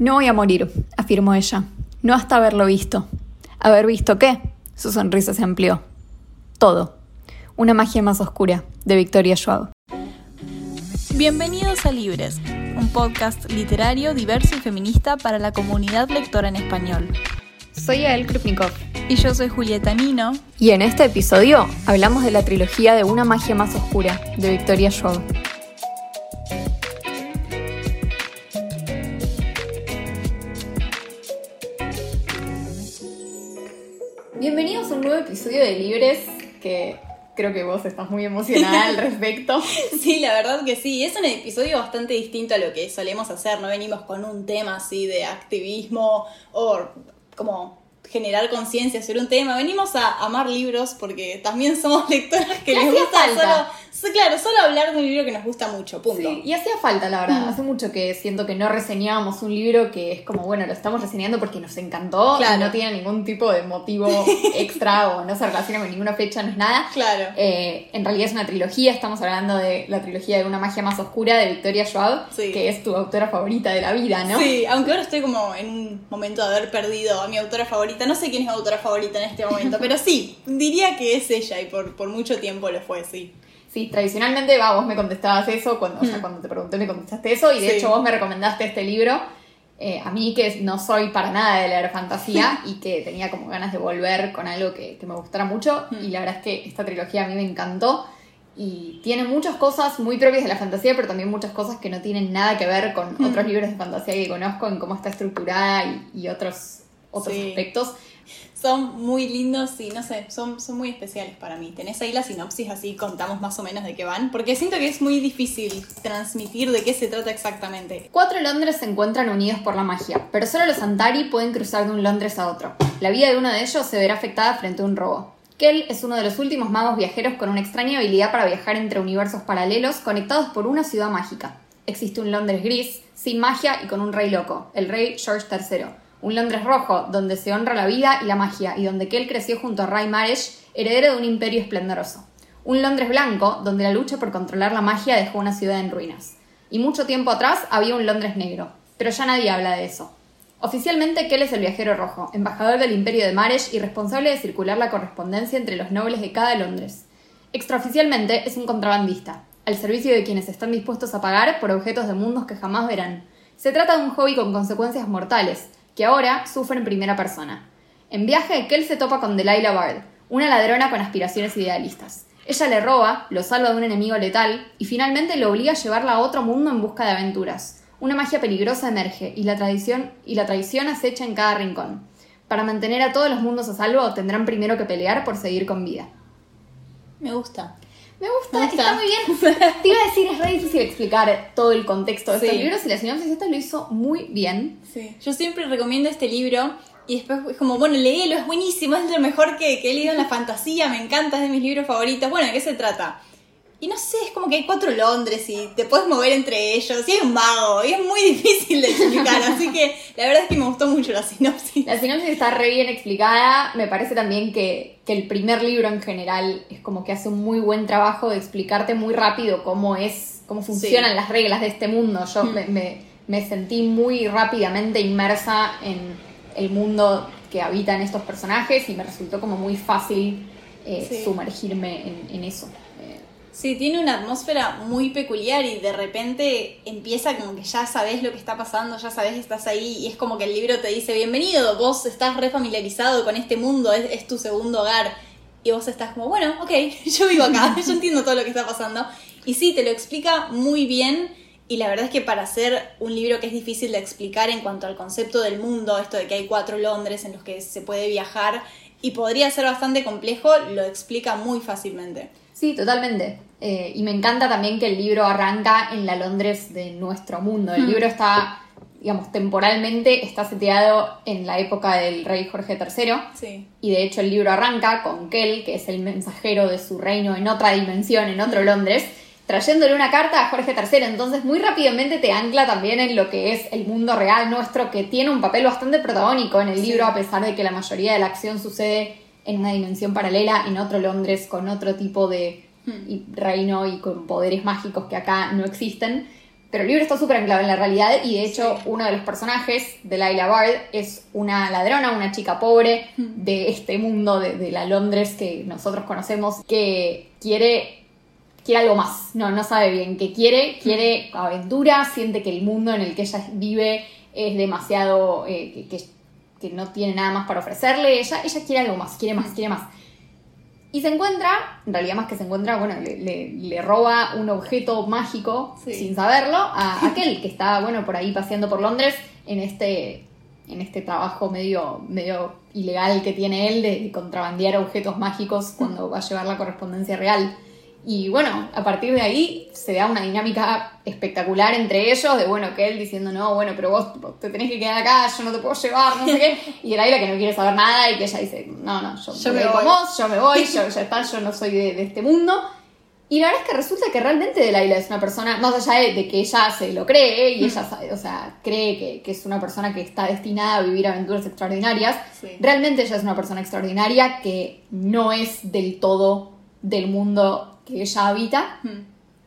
No voy a morir, afirmó ella. No hasta haberlo visto. ¿Haber visto qué? Su sonrisa se amplió. Todo. Una magia más oscura, de Victoria Schwab. Bienvenidos a Libres, un podcast literario diverso y feminista para la comunidad lectora en español. Soy Ael Krupnikov. Y yo soy Julieta Nino. Y en este episodio hablamos de la trilogía de Una magia más oscura, de Victoria Schwab. De Libres, que creo que vos estás muy emocionada al respecto. Sí, la verdad que sí. Es un episodio bastante distinto a lo que solemos hacer. No venimos con un tema así de activismo o como generar conciencia sobre un tema. Venimos a amar libros porque también somos lectoras que les gusta solo, claro, solo hablar de un libro que nos gusta mucho, punto. y hacía falta, la verdad. Mm. Hace mucho que siento que no reseñábamos un libro que es como, bueno, lo estamos reseñando porque nos encantó claro. y no tiene ningún tipo de motivo extra o no se relaciona con ninguna fecha, no es nada. Claro. Eh, en realidad es una trilogía, estamos hablando de la trilogía de Una magia más oscura de Victoria Schwab, que es tu autora favorita de la vida, ¿no? Sí, aunque ahora estoy como en un momento de haber perdido a mi autora favorita. No sé quién es mi autora favorita en este momento, pero sí, diría que es ella y por, por mucho tiempo lo fue, sí. Sí, tradicionalmente va, vos me contestabas eso, cuando, o sea, hmm. cuando te pregunté me contestaste eso, y de hecho vos me recomendaste este libro. Eh, a mí que no soy para nada de leer fantasía y que tenía como ganas de volver con algo que, que me gustara mucho, hmm. y la verdad es que esta trilogía a mí me encantó. Y tiene muchas cosas muy propias de la fantasía, pero también muchas cosas que no tienen nada que ver con otros libros de fantasía que conozco, en cómo está estructurada y, y otros, otros aspectos son muy lindos y no sé, son, son muy especiales para mí. ¿Tenés ahí la sinopsis así contamos más o menos de qué van? Porque siento que es muy difícil transmitir de qué se trata exactamente. Cuatro Londres se encuentran unidos por la magia, pero solo los Antari pueden cruzar de un Londres a otro. La vida de uno de ellos se verá afectada frente a un robo. Kell es uno de los últimos magos viajeros con una extraña habilidad para viajar entre universos paralelos conectados por una ciudad mágica. Existe un Londres gris, sin magia y con un rey loco, el rey George III un Londres rojo, donde se honra la vida y la magia, y donde Kell creció junto a Ray Maresh, heredero de un imperio esplendoroso. Un Londres blanco, donde la lucha por controlar la magia dejó una ciudad en ruinas. Y mucho tiempo atrás había un Londres negro, pero ya nadie habla de eso. Oficialmente, Kell es el viajero rojo, embajador del imperio de Maresh y responsable de circular la correspondencia entre los nobles de cada Londres. Extraoficialmente es un contrabandista, al servicio de quienes están dispuestos a pagar por objetos de mundos que jamás verán. Se trata de un hobby con consecuencias mortales, ahora sufre en primera persona. En viaje, Kel se topa con Delilah Bard, una ladrona con aspiraciones idealistas. Ella le roba, lo salva de un enemigo letal y finalmente lo obliga a llevarla a otro mundo en busca de aventuras. Una magia peligrosa emerge y la tradición y la traición acecha en cada rincón. Para mantener a todos los mundos a salvo tendrán primero que pelear por seguir con vida. Me gusta. Me gusta, está muy bien. Te iba a decir, es re difícil explicar todo el contexto de estos libros y la sinopsis esta lo hizo muy bien. Sí. Yo siempre recomiendo este libro y después es como, bueno, léelo, es buenísimo, es lo mejor que, que he leído en la fantasía, me encanta, es de mis libros favoritos. Bueno, ¿de qué se trata? Y no sé, es como que hay cuatro Londres y te puedes mover entre ellos. Y hay un mago. Y es muy difícil de explicar. así que la verdad es que me gustó mucho la sinopsis. La sinopsis está re bien explicada. Me parece también que, el primer libro en general es como que hace un muy buen trabajo de explicarte muy rápido cómo es, cómo funcionan las reglas de este mundo. Yo mm. me, sentí muy rápidamente inmersa en el mundo que habitan estos personajes y me resultó como muy fácil eh, sumergirme en, en eso. Sí, tiene una atmósfera muy peculiar y de repente empieza como que ya sabes lo que está pasando, ya sabes que estás ahí y es como que el libro te dice, bienvenido, vos estás refamiliarizado con este mundo, es, tu segundo hogar. Y vos estás como, bueno, ok, yo vivo acá, yo entiendo todo lo que está pasando. Y sí, te lo explica muy bien y la verdad es que para hacer un libro que es difícil de explicar en cuanto al concepto del mundo, esto de que hay cuatro Londres en los que se puede viajar y podría ser bastante complejo, lo explica muy fácilmente. Sí, totalmente. Eh, y me encanta también que el libro arranca en la Londres de nuestro mundo. El hmm. libro está, digamos, temporalmente está seteado en la época del rey Jorge III. Sí. Y de hecho el libro arranca con Kell, que es el mensajero de su reino en otra dimensión, en otro hmm. Londres, trayéndole una carta a Jorge III. Entonces muy rápidamente te ancla también en lo que es el mundo real nuestro, que tiene un papel bastante protagónico en el libro, a pesar de que la mayoría de la acción sucede en una dimensión paralela, en otro Londres, con otro tipo de hmm. reino y con poderes mágicos que acá no existen. Pero el libro está súper anclado en la realidad y de hecho uno de los personajes de Laila Bard es una ladrona, una chica pobre de este mundo de, de la Londres que nosotros conocemos que quiere quiere algo más, no, no sabe bien qué quiere, quiere aventura, siente que el mundo en el que ella vive es demasiado, eh, que, que- que no tiene nada más para ofrecerle, ella, ella quiere algo más, quiere más, quiere más. Y se encuentra, en realidad más que se encuentra, bueno, le, le- le roba un objeto mágico Sí. sin saberlo a aquel que está, bueno, por ahí paseando por Londres en este, en este trabajo medio, medio ilegal que tiene él de, de contrabandear objetos mágicos cuando va a llevar la correspondencia real. Y bueno, a partir de ahí se da una dinámica espectacular entre ellos, de bueno, que él diciendo, no, bueno, pero vos te tenés que quedar acá, yo no te puedo llevar, no sé qué. Y el Ayla que no quiere saber nada y que ella dice, no, no, yo, Yo voy me con voy. vos, yo me voy, yo ya está, yo no soy de, de este mundo. Y la verdad es que resulta que realmente Delilah es una persona, más allá de, de que ella se lo cree y ella, sabe- o sea, cree que, que es una persona que está destinada a vivir aventuras extraordinarias, Sí. realmente ella es una persona extraordinaria que no es del todo del mundo que ella habita. Hmm.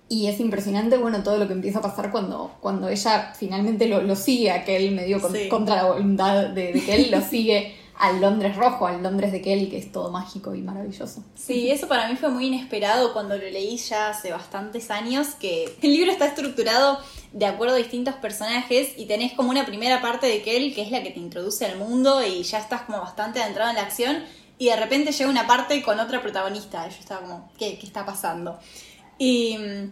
Y es impresionante, bueno, todo lo que empieza a pasar cuando, cuando ella finalmente lo, lo sigue, a él medio con- Sí. contra la voluntad de, de él lo sigue al Londres rojo, al Londres de Kelly, que es todo mágico y maravilloso. Sí, eso para mí fue muy inesperado cuando lo leí ya hace bastantes años, que el libro está estructurado de acuerdo a distintos personajes y tenés como una primera parte de Kel, que es la que te introduce al mundo y ya estás como bastante adentrado en la acción y de repente llega una parte con otra protagonista. Y yo estaba como, ¿qué, qué está pasando? Y mm,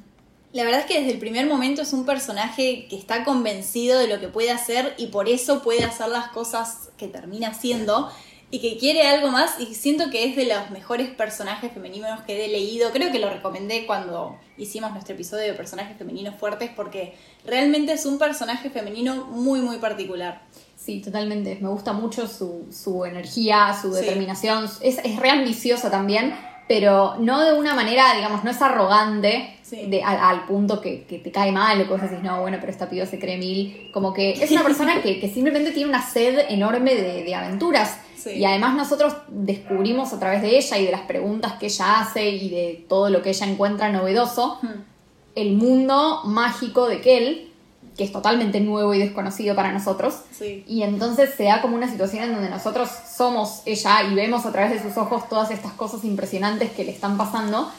la verdad es que desde el primer momento es un personaje que está convencido de lo que puede hacer y por eso puede hacer las cosas que termina haciendo y que quiere algo más y siento que es de los mejores personajes femeninos que he leído. Creo que lo recomendé cuando hicimos nuestro episodio de personajes femeninos fuertes porque realmente es un personaje femenino muy muy particular. Sí, totalmente. Me gusta mucho su, su energía, su Sí. determinación. Es, es re ambiciosa también, pero no de una manera, digamos, no es arrogante Sí. de, al, al punto que, que te cae mal o vos decís, no, bueno, pero esta piba se cree mil. Como que es una persona que, que simplemente tiene una sed enorme de, de aventuras. Sí. Y además nosotros descubrimos a través de ella y de las preguntas que ella hace y de todo lo que ella encuentra novedoso, Hmm. el mundo mágico de Kel, que es totalmente nuevo y desconocido para nosotros. Sí. Y entonces se da como una situación en donde nosotros somos ella y vemos a través de sus ojos todas estas cosas impresionantes que le están pasando.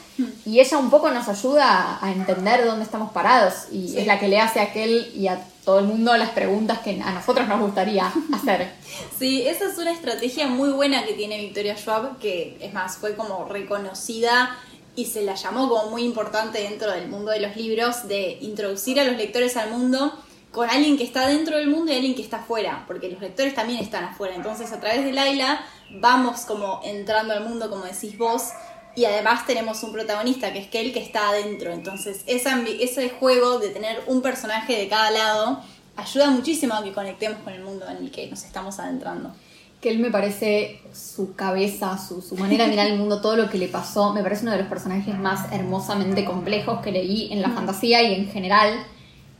Y ella un poco nos ayuda a, entender dónde estamos parados. Y Sí. es la que le hace a aquel y a todo el mundo las preguntas que a nosotros nos gustaría hacer. Sí, esa es una estrategia muy buena que tiene Victoria Schwab, que es más, fue como reconocida y se la llamó como muy importante dentro del mundo de los libros, de introducir a los lectores al mundo con alguien que está dentro del mundo y alguien que está afuera, porque los lectores también están afuera. Entonces, a través de Laila vamos como entrando al mundo, como decís vos, y además tenemos un protagonista que es Kel que está adentro. Entonces, esa ese juego de tener un personaje de cada lado ayuda muchísimo a que conectemos con el mundo en el que nos estamos adentrando. Que él me parece su cabeza, su, su manera de mirar el mundo, todo lo que le pasó, me parece uno de los personajes más hermosamente complejos que leí en la fantasía y en general.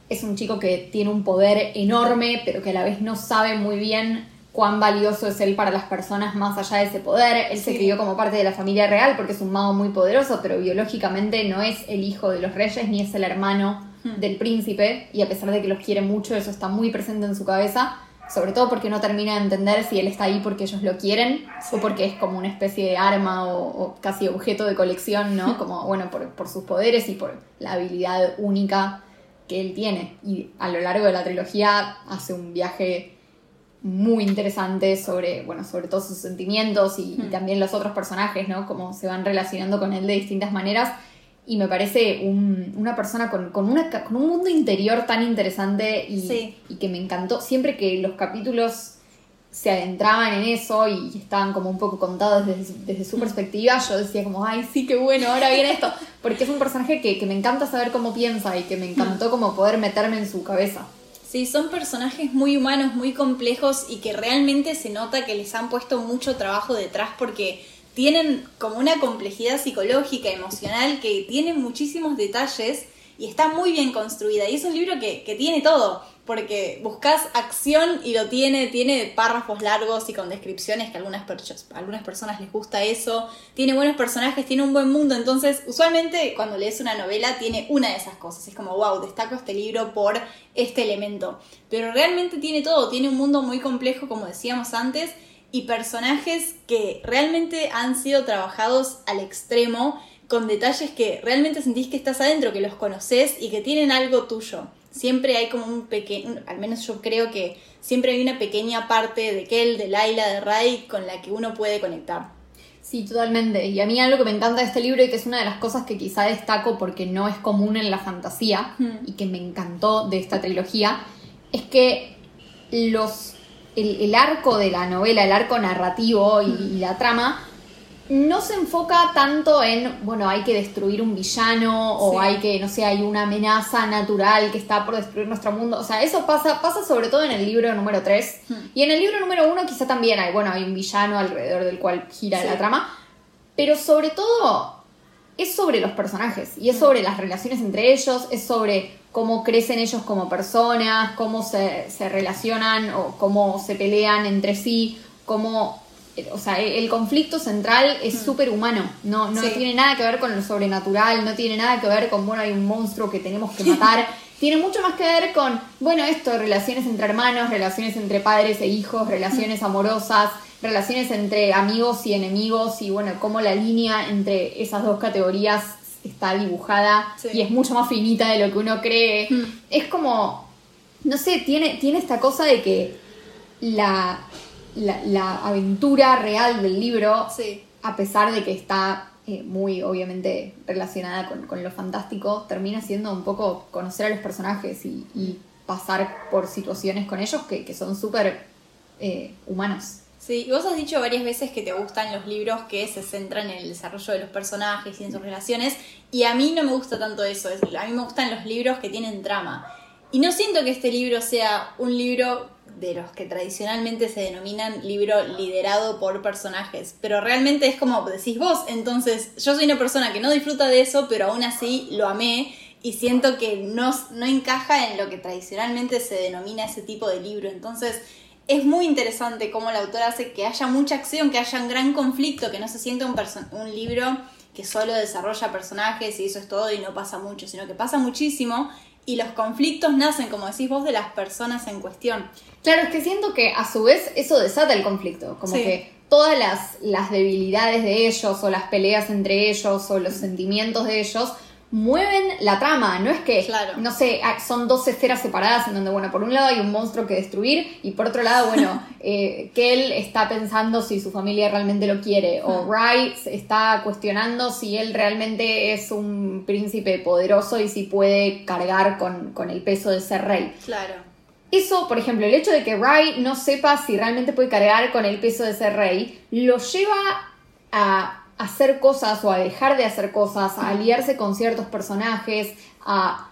Es un chico que tiene un poder enorme, pero que a la vez no sabe muy bien cuán valioso es él para las personas más allá de ese poder. Él se crió como parte de la familia real porque es un mago muy poderoso, pero biológicamente no es el hijo de los reyes ni es el hermano del príncipe. Y a pesar de que los quiere mucho, eso está muy presente en su cabeza. Sobre todo porque no termina de entender si él está ahí porque ellos lo quieren Sí. o porque es como una especie de arma o, o casi objeto de colección, ¿no? Como, bueno, por, por sus poderes y por la habilidad única que él tiene. Y a lo largo de la trilogía hace un viaje muy interesante sobre, bueno, sobre todos sus sentimientos y, y Mm. también los otros personajes, ¿no? Cómo se van relacionando con él de distintas maneras. Y me parece un- una persona con, con, una, ca- con un mundo interior tan interesante y, Sí. y que me encantó. Siempre que los capítulos se adentraban en eso y estaban como un poco contados desde, su- desde su perspectiva, yo decía como, ay, sí, qué bueno, ahora viene esto. Porque es un personaje que, que me encanta saber cómo piensa y que me encantó como poder meterme en su cabeza. Sí, son personajes muy humanos, muy complejos y que realmente se nota que les han puesto mucho trabajo detrás porque tienen como una complejidad psicológica, emocional, que tienen muchísimos detalles y está muy bien construida. Y es un libro que, que tiene todo, porque buscas acción y lo tiene, tiene párrafos largos y con descripciones que algunas, a algunas personas les gusta eso, tiene buenos personajes, tiene un buen mundo, entonces usualmente cuando lees una novela tiene una de esas cosas, es como, wow, destaco este libro por este elemento, pero realmente tiene todo, tiene un mundo muy complejo como decíamos antes y personajes que realmente han sido trabajados al extremo con detalles que realmente sentís que estás adentro, que los conoces y que tienen algo tuyo. Siempre hay como un pequeño, al menos yo creo que siempre hay una pequeña parte de Kel, de Laila, de Ray con la que uno puede conectar. Sí, totalmente. Y a mí algo que me encanta de este libro y que es una de las cosas que quizá destaco porque no es común en la fantasía y que me encantó de esta trilogía, es que los el, arco de la novela, el arco narrativo y la trama no se enfoca tanto en, bueno, hay que destruir un villano o hay que, no sé, hay una amenaza natural que está por destruir nuestro mundo. O sea, eso pasa, pasa sobre todo en el libro número 3. Hmm. Y en el libro número 1 quizá también hay, bueno, hay un villano alrededor del cual gira la trama. Pero sobre todo es sobre los personajes y es sobre las relaciones entre ellos, es sobre cómo crecen ellos como personas, cómo se, se relacionan o cómo se pelean entre sí, cómo o sea, el conflicto central es mm. súper humano, no, no tiene nada que ver con lo sobrenatural, no tiene nada que ver con, bueno, hay un monstruo que tenemos que matar, tiene mucho más que ver con, bueno, esto, relaciones entre hermanos, relaciones entre padres e hijos, relaciones mm. amorosas, relaciones entre amigos y enemigos y, bueno, cómo la línea entre esas dos categorías está dibujada y es mucho más finita de lo que uno cree. Mm. Es como, no sé, tiene, tiene esta cosa de que la la, aventura real del libro, a pesar de que está eh, muy obviamente relacionada con, lo fantástico, termina siendo un poco conocer a los personajes y, pasar por situaciones con ellos que, son súper eh, humanos. Sí, vos has dicho varias veces que te gustan los libros que se centran en el desarrollo de los personajes y en sus relaciones, y a mí no me gusta tanto eso, a mí me gustan los libros que tienen trama. Y no siento que este libro sea un libro de los que tradicionalmente se denominan libro liderado por personajes, pero realmente es como decís vos, entonces yo soy una persona que no disfruta de eso, pero aún así lo amé y siento que no, no encaja en lo que tradicionalmente se denomina ese tipo de libro, entonces es muy interesante cómo la autora hace que haya mucha acción, que haya un gran conflicto, que no se sienta un, un libro que solo desarrolla personajes y eso es todo y no pasa mucho, sino que pasa muchísimo y los conflictos nacen, como decís vos, de las personas en cuestión. Claro, es que siento que a su vez eso desata el conflicto, como que todas las, las debilidades de ellos o las peleas entre ellos o los sentimientos de ellos mueven la trama, no es que, no sé, ah, son dos esferas separadas en donde, bueno, por un lado hay un monstruo que destruir y por otro lado, bueno, eh, él está pensando si su familia realmente lo quiere o Ray está cuestionando si él realmente es un príncipe poderoso y si puede cargar con, con el peso de ser rey. Claro. Eso, por ejemplo, el hecho de que Ray no sepa si realmente puede cargar con el peso de ser rey, lo lleva a hacer cosas o a dejar de hacer cosas, a aliarse con ciertos personajes, a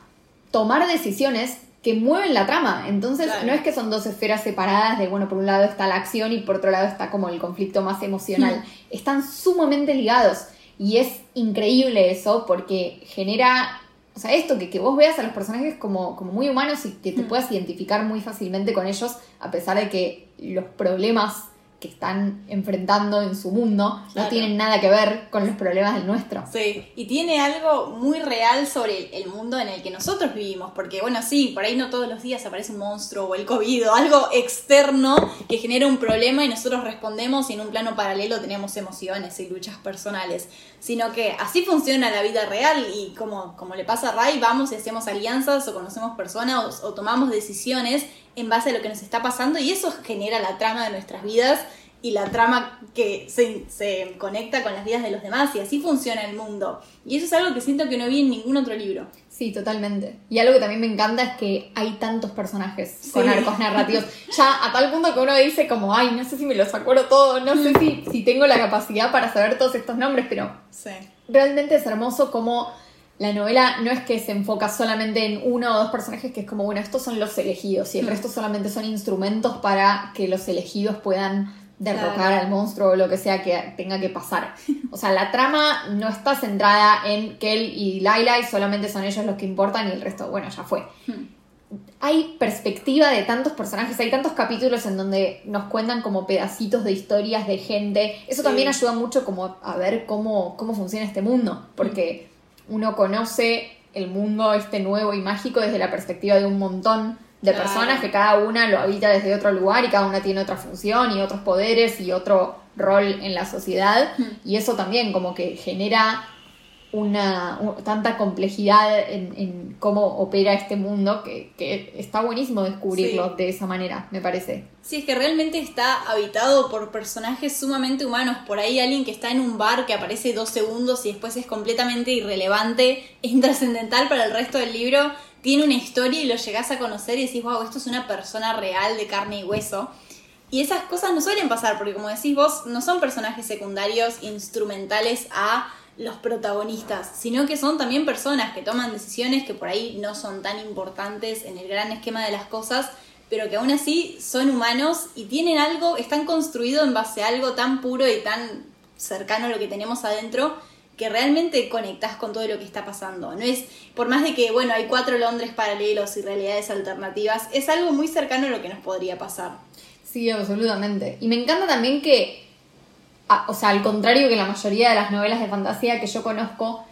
tomar decisiones que mueven la trama. Entonces, no es que son dos esferas separadas de, bueno, por un lado está la acción y por otro lado está como el conflicto más emocional. Están sumamente ligados. Y es increíble eso porque genera, o sea, esto, que, que vos veas a los personajes como, como muy humanos y que te hmm. puedas identificar muy fácilmente con ellos, a pesar de que los problemas que están enfrentando en su mundo no tienen nada que ver con los problemas del nuestro. Sí, y tiene algo muy real sobre el mundo en el que nosotros vivimos, porque bueno, sí, por ahí no todos los días aparece un monstruo o el COVID o algo externo que genera un problema y nosotros respondemos y en un plano paralelo tenemos emociones y luchas personales, sino que así funciona la vida real y como, como le pasa a Ray, vamos y hacemos alianzas o conocemos personas o tomamos decisiones en base a lo que nos está pasando y eso genera la trama de nuestras vidas y la trama que se, conecta con las vidas de los demás y así funciona el mundo. Y eso es algo que siento que no vi en ningún otro libro. Sí, totalmente. Y algo que también me encanta es que hay tantos personajes con arcos narrativos. Ya a tal punto que uno dice como, ay, no sé si me los acuerdo todos, no sé si, si tengo la capacidad para saber todos estos nombres, pero realmente es hermoso como la novela no es que se enfoca solamente en uno o dos personajes, que es como, bueno, estos son los elegidos y el mm. resto solamente son instrumentos para que los elegidos puedan derrocar Claro. al monstruo o lo que sea que tenga que pasar. O sea, la trama no está centrada en Kel y Laila y solamente son ellos los que importan y el resto, bueno, ya fue. Hmm. Hay perspectiva de tantos personajes, hay tantos capítulos en donde nos cuentan como pedacitos de historias de gente. Eso Sí. también ayuda mucho como a ver cómo, cómo funciona este mundo, porque uno conoce el mundo este nuevo y mágico desde la perspectiva de un montón de Claro. personas que cada una lo habita desde otro lugar y cada una tiene otra función y otros poderes y otro rol en la sociedad Hmm. y eso también como que genera una tanta complejidad en, en cómo opera este mundo que, que está buenísimo descubrirlo Sí. de esa manera, me parece. Sí, es que realmente está habitado por personajes sumamente humanos. Por ahí alguien que está en un bar que aparece dos segundos y después es completamente irrelevante intrascendental para el resto del libro. Tiene una historia y lo llegás a conocer y decís, wow, esto es una persona real de carne y hueso. Y esas cosas no suelen pasar porque como decís vos, no son personajes secundarios instrumentales a los protagonistas, sino que son también personas que toman decisiones que por ahí no son tan importantes en el gran esquema de las cosas, pero que aún así son humanos y tienen algo, están construidos en base a algo tan puro y tan cercano a lo que tenemos adentro que realmente conectás con todo lo que está pasando. No es, por más de que, bueno, hay cuatro Londres paralelos y realidades alternativas, es algo muy cercano a lo que nos podría pasar. Sí, absolutamente. Y me encanta también que, a- o sea, al contrario que la mayoría de las novelas de fantasía que yo conozco,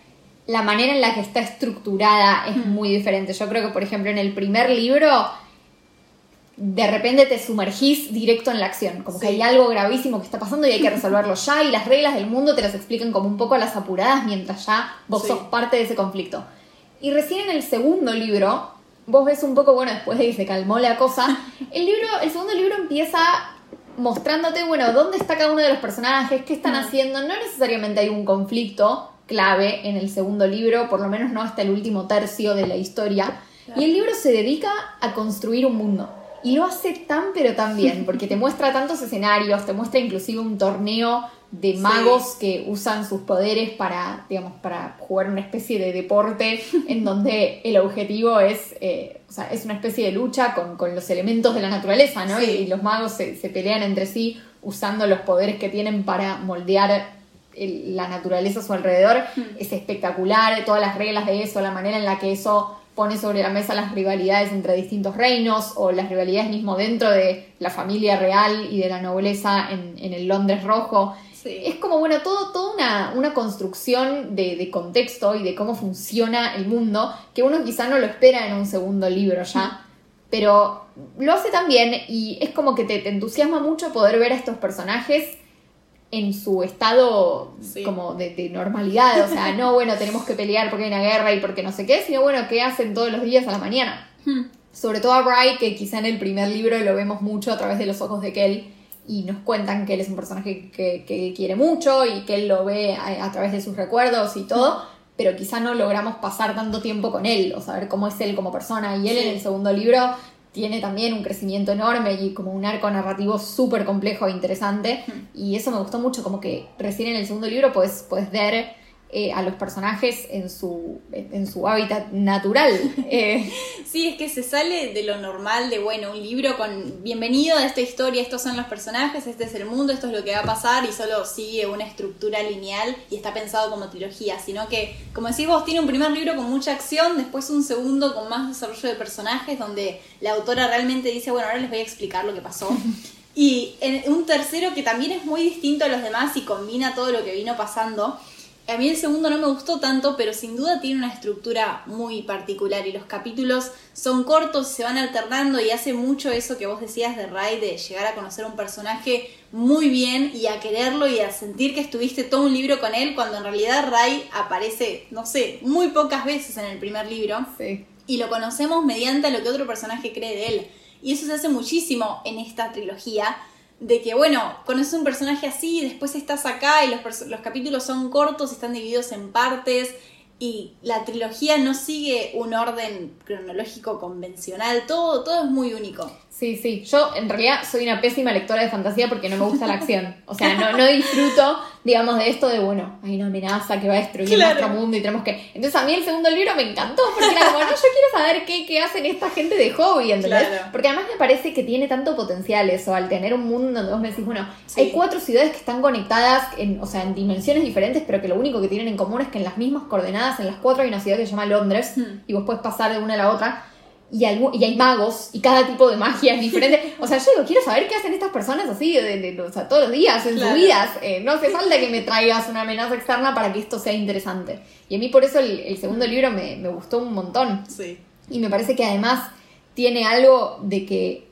la manera en la que está estructurada es muy diferente. Yo creo que, por ejemplo, en el primer libro, de repente te sumergís directo en la acción, como que hay algo gravísimo que está pasando y hay que resolverlo ya, y las reglas del mundo te las explican como un poco a las apuradas mientras ya vos Sí. sos parte de ese conflicto. Y recién en el segundo libro, vos ves un poco, bueno, después de que se calmó la cosa, el libro, el segundo libro empieza mostrándote, bueno, dónde está cada uno de los personajes, qué están Mm. haciendo. No necesariamente hay un conflicto clave en el segundo libro, por lo menos no hasta el último tercio de la historia. Claro. Y el libro se dedica a construir un mundo. Y lo hace tan pero tan bien, porque te muestra tantos escenarios, te muestra inclusive un torneo de Sí. magos que usan sus poderes para, digamos, para jugar una especie de deporte en donde el objetivo es, eh, o sea, es una especie de lucha con, con los elementos de la naturaleza, ¿no? Sí. Y, y los magos se, se pelean entre sí usando los poderes que tienen para moldear el- la naturaleza a su alrededor. Hmm. Es espectacular, todas las reglas de eso, la manera en la que eso pone sobre la mesa las rivalidades entre distintos reinos o las rivalidades mismo dentro de la familia real y de la nobleza en, en el Londres rojo. Sí. Es como, bueno, todo, toda una, una construcción de, de contexto y de cómo funciona el mundo que uno quizá no lo espera en un segundo libro ya, pero lo hace tan bien y es como que te, te entusiasma mucho poder ver a estos personajes en su estado Sí. como de, de normalidad, o sea, no, bueno, tenemos que pelear porque hay una guerra y porque no sé qué, sino bueno, qué hacen todos los días a la mañana. Hmm. Sobre todo a Bry, que quizá en el primer libro lo vemos mucho a través de los ojos de Kel y nos cuentan que él es un personaje que, que él quiere mucho y que él lo ve a, a través de sus recuerdos y todo, pero quizá no logramos pasar tanto tiempo con él o saber cómo es él como persona. Y él en el segundo libro tiene también un crecimiento enorme y como un arco narrativo súper complejo e interesante. Y eso me gustó mucho, como que recién en el segundo libro puedes, puedes ver eh, a los personajes en su, en su hábitat natural. Eh, Sí, es que se sale de lo normal de, bueno, un libro con bienvenido a esta historia, estos son los personajes, este es el mundo, esto es lo que va a pasar y solo sigue una estructura lineal y está pensado como trilogía, sino que, como decís vos, tiene un primer libro con mucha acción, después un segundo con más desarrollo de personajes, donde la autora realmente dice, bueno, ahora les voy a explicar lo que pasó. Y en un tercero que también es muy distinto a los demás y combina todo lo que vino pasando. A mí el segundo no me gustó tanto, pero sin duda tiene una estructura muy particular y los capítulos son cortos, se van alternando y hace mucho eso que vos decías de Ray, de llegar a conocer un personaje muy bien y a quererlo y a sentir que estuviste todo un libro con él, cuando en realidad Ray aparece, no sé, muy pocas veces en el primer libro sí. y lo conocemos mediante lo que otro personaje cree de él. Y eso se hace muchísimo en esta trilogía, de que, bueno, conoces un personaje así, después estás acá y los, los capítulos son cortos, están divididos en partes, y la trilogía no sigue un orden cronológico convencional, todo, todo es muy único. Sí, sí. Yo en realidad soy una pésima lectora de fantasía porque no me gusta la acción. O sea, no, no disfruto, digamos, de esto de, bueno, hay una amenaza que va a destruir Claro. nuestro mundo y tenemos que... Entonces a mí el segundo libro me encantó porque era como, no, yo quiero saber qué, qué hacen esta gente de hobby, ¿entendés? Claro. Porque además me parece que tiene tanto potencial eso, al tener un mundo donde vos me decís, bueno, Sí. hay cuatro ciudades que están conectadas, en, o sea, en dimensiones diferentes, pero que lo único que tienen en común es que en las mismas coordenadas, en las cuatro hay una ciudad que se llama Londres, Hmm. y vos puedes pasar de una a la otra. Y, hay magos y cada tipo de magia es diferente. O sea, yo digo, quiero saber qué hacen estas personas así de, de- de- o sea, todos los días, en Claro. sus vidas. Eh, no hace falta que me traigas una amenaza externa para que esto sea interesante. Y a mí por eso el, el segundo libro me, me gustó un montón. Sí. Y me parece que además tiene algo de que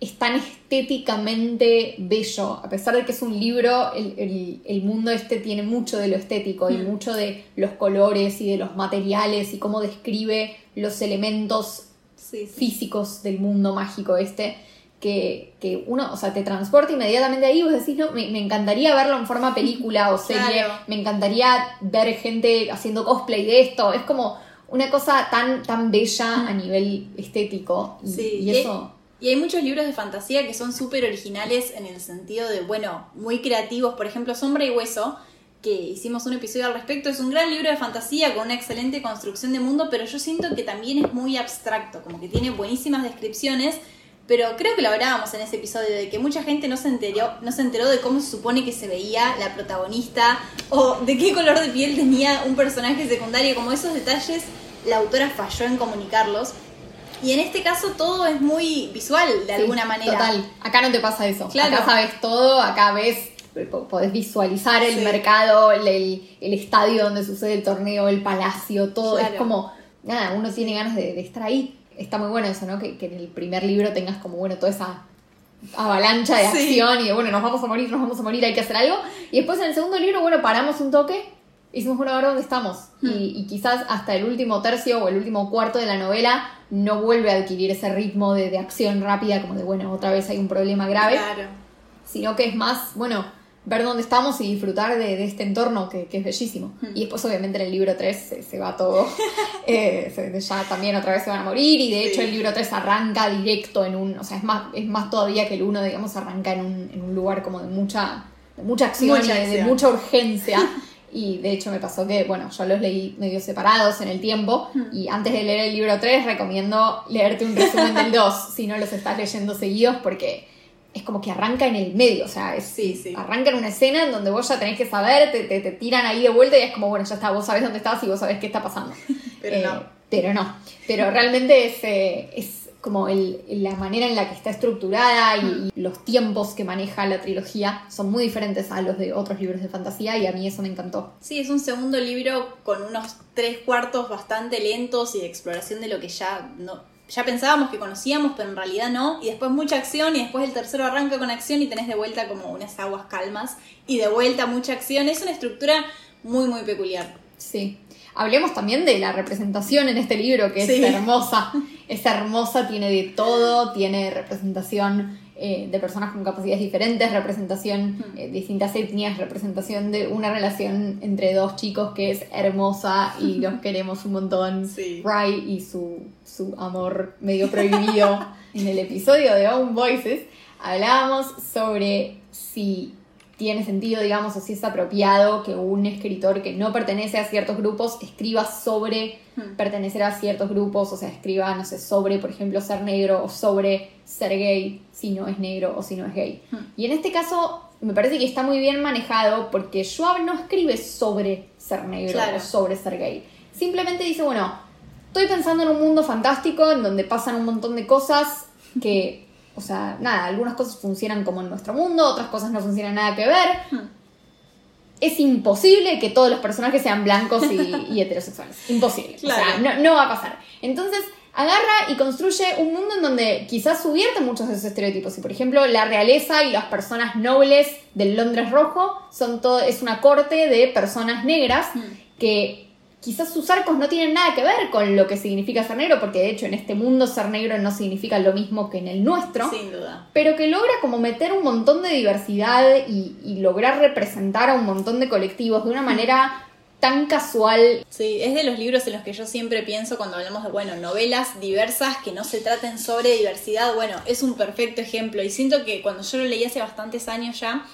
es tan estéticamente bello. A pesar de que es un libro, el, el- el mundo este tiene mucho de lo estético y Mm. mucho de los colores y de los materiales y cómo describe los elementos Sí, sí. físicos del mundo mágico este. Que, que uno, o sea, te transporta inmediatamente ahí vos decís, no, me, me encantaría verlo en forma película o serie, Claro. me encantaría ver gente haciendo cosplay de esto, es como una cosa tan, tan bella a nivel estético y, Sí, y y- eso... Y hay muchos libros de fantasía que son súper originales en el sentido de, bueno, muy creativos. Por ejemplo, Sombra y Hueso, que hicimos un episodio al respecto, es un gran libro de fantasía con una excelente construcción de mundo, pero yo siento que también es muy abstracto, como que tiene buenísimas descripciones. Pero creo que lo hablábamos en ese episodio de que mucha gente no se enteró, no se enteró de cómo se supone que se veía la protagonista o de qué color de piel tenía un personaje secundario, como esos detalles la autora falló en comunicarlos. Y en este caso todo es muy visual de Sí, alguna manera. Total, acá no te pasa eso. Claro. Acá sabes todo, acá ves, podés visualizar el Sí. mercado, el, el- estadio donde sucede el torneo, el palacio, todo. Claro. Es como, nada, uno tiene ganas de, de estar ahí. Está muy bueno eso, ¿no? Que, que en el primer libro tengas como, bueno, toda esa avalancha de Sí. acción y de, bueno, nos vamos a morir, nos vamos a morir, hay que hacer algo. Y después en el segundo libro, bueno, paramos un toque y decimos, bueno, ahora dónde estamos. Hmm. Y, y quizás hasta el último tercio o el último cuarto de la novela no vuelve a adquirir ese ritmo de, de acción rápida, como de, bueno, otra vez hay un problema grave, Claro. sino que es más, bueno, ver dónde estamos y disfrutar de, de este entorno que, que es bellísimo. Hmm. Y después, obviamente, en el libro 3 se, se va todo. Eh, se- ya también otra vez se van a morir y de Sí. hecho el libro 3 arranca directo en un, o sea, es más, es más todavía que el 1, digamos, arranca en un, en un lugar como de mucha, de mucha acción Mucha y de- mucha urgencia. Y de hecho me pasó que, bueno, yo los leí medio separados en el tiempo. Hmm. Y antes de leer el libro 3, recomiendo leerte un resumen del 2, si no los estás leyendo seguidos, porque es como que arranca en el medio. O sea, es, Sí, sí. arranca en una escena en donde vos ya tenés que saber, te, te, te tiran ahí de vuelta y es como, bueno, ya está, vos sabés dónde estás y vos sabés qué está pasando. Pero Eh, no. Pero no. Pero realmente es, eh, es como el- la manera en la que está estructurada y, y los tiempos que maneja la trilogía son muy diferentes a los de otros libros de fantasía y a mí eso me encantó. Sí, es un segundo libro con unos tres cuartos bastante lentos y de exploración de lo que ya no ya pensábamos que conocíamos, pero en realidad no. Y después mucha acción y después el tercero arranca con acción y tenés de vuelta como unas aguas calmas y de vuelta mucha acción. Es una estructura muy, muy peculiar. Sí. Hablemos también de la representación en este libro, que es Sí. hermosa. Es hermosa, tiene de todo, tiene representación eh, de personas con capacidades diferentes, representación Hmm. eh, de distintas etnias, representación de una relación entre dos chicos que es hermosa y los queremos un montón. Sí. Ray y su, su amor medio prohibido. en el episodio de Own Voices hablábamos sobre si tiene sentido, digamos, o si es apropiado que un escritor que no pertenece a ciertos grupos escriba sobre Hmm. pertenecer a ciertos grupos, o sea, escriba, no sé, sobre, por ejemplo, ser negro o sobre ser gay, si no es negro o si no es gay. Hmm. Y en este caso me parece que está muy bien manejado porque Schwab no escribe sobre ser negro Claro. o sobre ser gay. Simplemente dice, bueno, estoy pensando en un mundo fantástico en donde pasan un montón de cosas que, o sea, nada, algunas cosas funcionan como en nuestro mundo, otras cosas no funcionan nada que ver. Hmm. Es imposible que todos los personajes sean blancos y, y heterosexuales. Imposible. O sea, Claro. no, no va a pasar. Entonces, agarra y construye un mundo en donde quizás subvierte muchos de esos estereotipos. Y, por ejemplo, la realeza y las personas nobles del Londres Rojo son todo, es una corte de personas negras Hmm. que quizás sus arcos no tienen nada que ver con lo que significa ser negro, porque de hecho en este mundo ser negro no significa lo mismo que en el nuestro Sin duda. pero que logra como meter un montón de diversidad y, y lograr representar a un montón de colectivos de una manera tan casual. Sí, es de los libros en los que yo siempre pienso cuando hablamos de, bueno, novelas diversas que no se traten sobre diversidad. Bueno, es un perfecto ejemplo. Y siento que cuando yo lo leí hace bastantes años ya,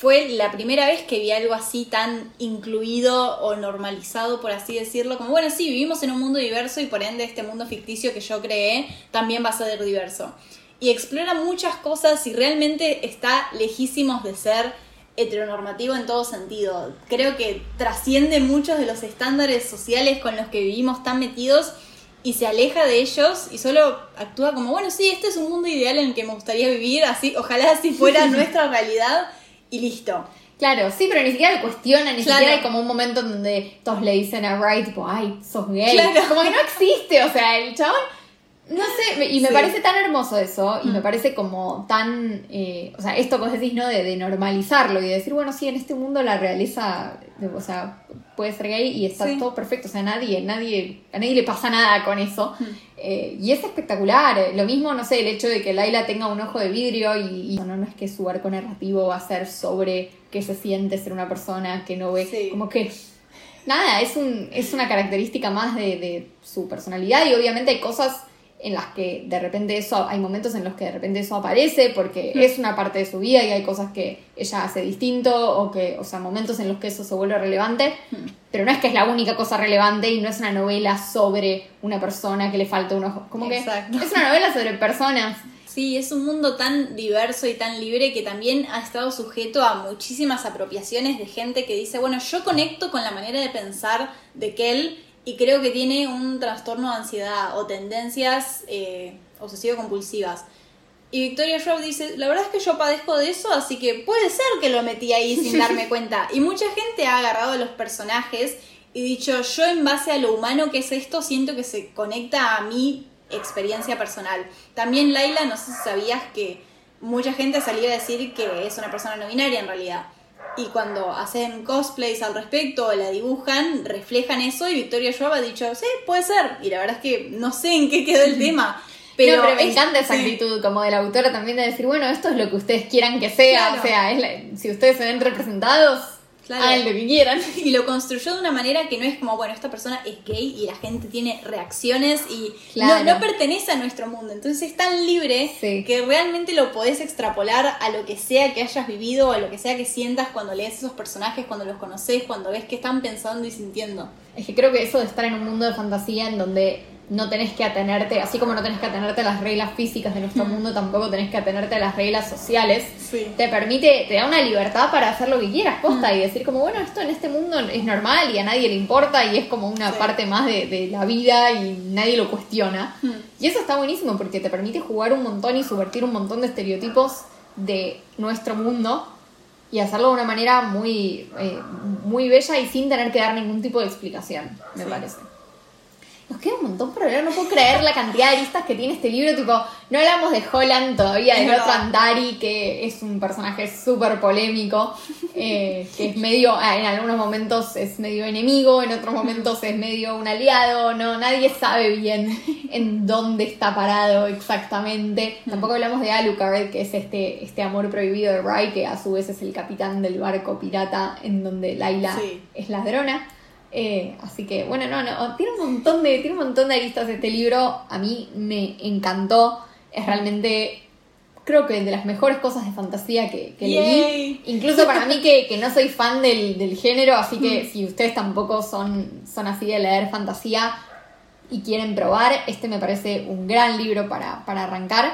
fue la primera vez que vi algo así tan incluido o normalizado, por así decirlo. Como, bueno, sí, vivimos en un mundo diverso y por ende este mundo ficticio que yo creé también va a ser diverso. Y explora muchas cosas y realmente está lejísimos de ser heteronormativo en todo sentido. Creo que trasciende muchos de los estándares sociales con los que vivimos tan metidos y se aleja de ellos y solo actúa como, bueno, sí, este es un mundo ideal en el que me gustaría vivir, así, ojalá así fuera nuestra realidad y listo. Claro, sí, pero ni siquiera lo cuestiona, ni siquiera hay como un momento donde todos le dicen a Wright, tipo, ay, sos gay. Como que no existe, o sea, el chabón no sé, y me parece tan hermoso eso, y me mm. parece como tan, eh, o sea, esto que vos decís, ¿no? De, normalizarlo y de decir, bueno, sí, en este mundo la realeza, o sea, puede ser gay y está todo perfecto, o sea, nadie, nadie, a nadie le pasa nada con eso. Mm. Eh, y es espectacular, lo mismo, no sé, el hecho de que Laila tenga un ojo de vidrio y, bueno, no es que su arco narrativo va a ser sobre qué se siente ser una persona que no ve, como que nada, es, un, es una característica más de, de su personalidad y obviamente hay cosas en las que de repente eso, hay momentos en los que de repente eso aparece porque mm. es una parte de su vida y hay cosas que ella hace distinto o que, o sea, momentos en los que eso se vuelve relevante, mm. pero no es que es la única cosa relevante y no es una novela sobre una persona que le falta un ojo, como que es una novela sobre personas. Sí, es un mundo tan diverso y tan libre que también ha estado sujeto a muchísimas apropiaciones de gente que dice, bueno, yo conecto con la manera de pensar de Kel y creo que tiene un trastorno de ansiedad o tendencias eh, obsesivo-compulsivas. Y Victoria Schwab dice, la verdad es que yo padezco de eso, así que puede ser que lo metí ahí sin darme cuenta. Y mucha gente ha agarrado a los personajes y dicho, yo en base a lo humano que es esto, siento que se conecta a mi experiencia personal. También Laila, no sé si sabías que mucha gente salió a decir que es una persona no binaria en realidad y cuando hacen cosplays al respecto o la dibujan, reflejan eso y Victoria Schwab ha dicho, sí, puede ser. Y la verdad es que no sé en qué quedó el tema. Pero, me encanta esa actitud como de la autora también de decir, bueno, esto es lo que ustedes quieran que sea. O sea, si ustedes se ven representados, Hagan lo que quieran. Y lo construyó de una manera que no es como, bueno, esta persona es gay y la gente tiene reacciones y no, pertenece a nuestro mundo. Entonces es tan libre que realmente lo podés extrapolar a lo que sea que hayas vivido, a lo que sea que sientas cuando lees esos personajes, cuando los conoces, cuando ves qué están pensando y sintiendo. Es que creo que eso de estar en un mundo de fantasía en donde no tenés que atenerte, así como no tenés que atenerte a las reglas físicas de nuestro mundo, tampoco tenés que atenerte a las reglas sociales. Te permite, te da una libertad para hacer lo que quieras, posta, y decir como, bueno, esto en este mundo es normal y a nadie le importa y es como una parte más de, la vida y nadie lo cuestiona. Y eso está buenísimo porque te permite jugar un montón y subvertir un montón de estereotipos de nuestro mundo y hacerlo de una manera muy, eh, muy bella y sin tener que dar ningún tipo de explicación, me parece. Nos queda un montón por hablar, no puedo creer la cantidad de listas que tiene este libro, tipo, no hablamos de Holland todavía, de otro Andari, que es un personaje súper polémico, eh, que es medio, ah, en algunos momentos es medio enemigo, en otros momentos es medio un aliado, no, nadie sabe bien en dónde está parado exactamente. Tampoco hablamos de Alucard, que es este, este amor prohibido de Rai, que a su vez es el capitán del barco pirata en donde Laila es ladrona. Eh, así que, bueno, no, no, tiene un montón de, tiene un montón de aristas este libro. A mí me encantó. Es realmente, creo que de las mejores cosas de fantasía que, leí. Incluso para mí que, no soy fan del, género, así que mm. si ustedes tampoco son, son así de leer fantasía y quieren probar, este me parece un gran libro para, arrancar.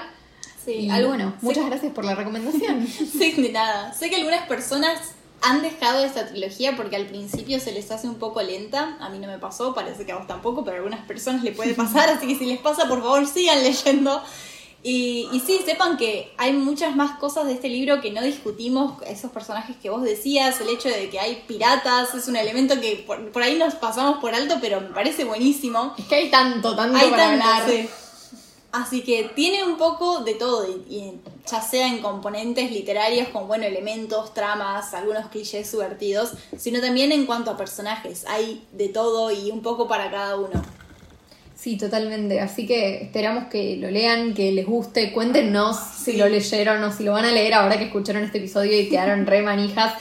Sí, y bueno, muchas gracias por la recomendación. sí, de nada. Sé que algunas personas han dejado esta trilogía porque al principio se les hace un poco lenta. A mí no me pasó, parece que a vos tampoco, pero a algunas personas le puede pasar, así que si les pasa, por favor, sigan leyendo. Y, y sí, sepan que hay muchas más cosas de este libro que no discutimos, esos personajes que vos decías, el hecho de que hay piratas, es un elemento que por, ahí nos pasamos por alto, pero me parece buenísimo. Es que hay tanto, tanto para hablar. Así que tiene un poco de todo, y, ya sea en componentes literarios como bueno, elementos, tramas, algunos clichés subvertidos, sino también en cuanto a personajes. Hay de todo y un poco para cada uno. Sí, totalmente. Así que esperamos que lo lean, que les guste. Cuéntenos si lo leyeron o si lo van a leer ahora que escucharon este episodio y quedaron re manijas.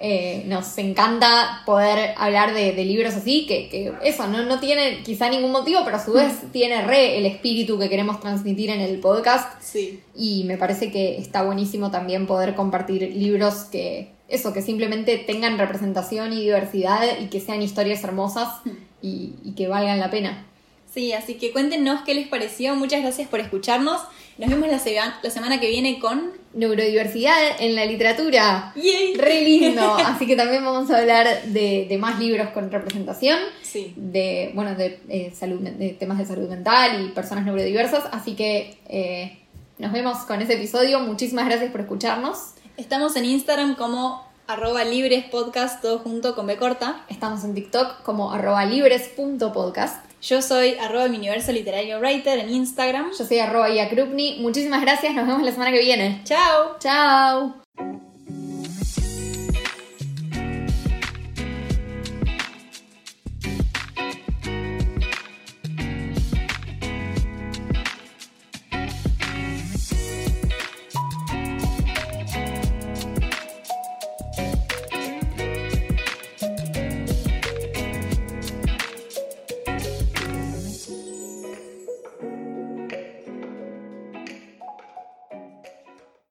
Eh, nos encanta poder hablar de, de libros así, que, que eso no, no tiene quizá ningún motivo, pero a su vez tiene re el espíritu que queremos transmitir en el podcast. Sí. Y me parece que está buenísimo también poder compartir libros que, eso, que simplemente tengan representación y diversidad y que sean historias hermosas y, y que valgan la pena. Sí, así que cuéntenos qué les pareció. Muchas gracias por escucharnos. Nos vemos la, la semana que viene con... Neurodiversidad en la literatura. ¡Yay! Re lindo. Así que también vamos a hablar de, de más libros con representación. Sí. De, bueno, de, eh, salud, de temas de salud mental y personas neurodiversas. Así que eh, nos vemos con ese episodio. Muchísimas gracias por escucharnos. Estamos en Instagram como arroba libres podcast, todo junto con B corta. Estamos en TikTok como arroba libres.podcast. Yo soy arroba mi universo literario writer en Instagram. Yo soy arroba Ia Krupni. Muchísimas gracias. Nos vemos la semana que viene. ¡Chao! Chao.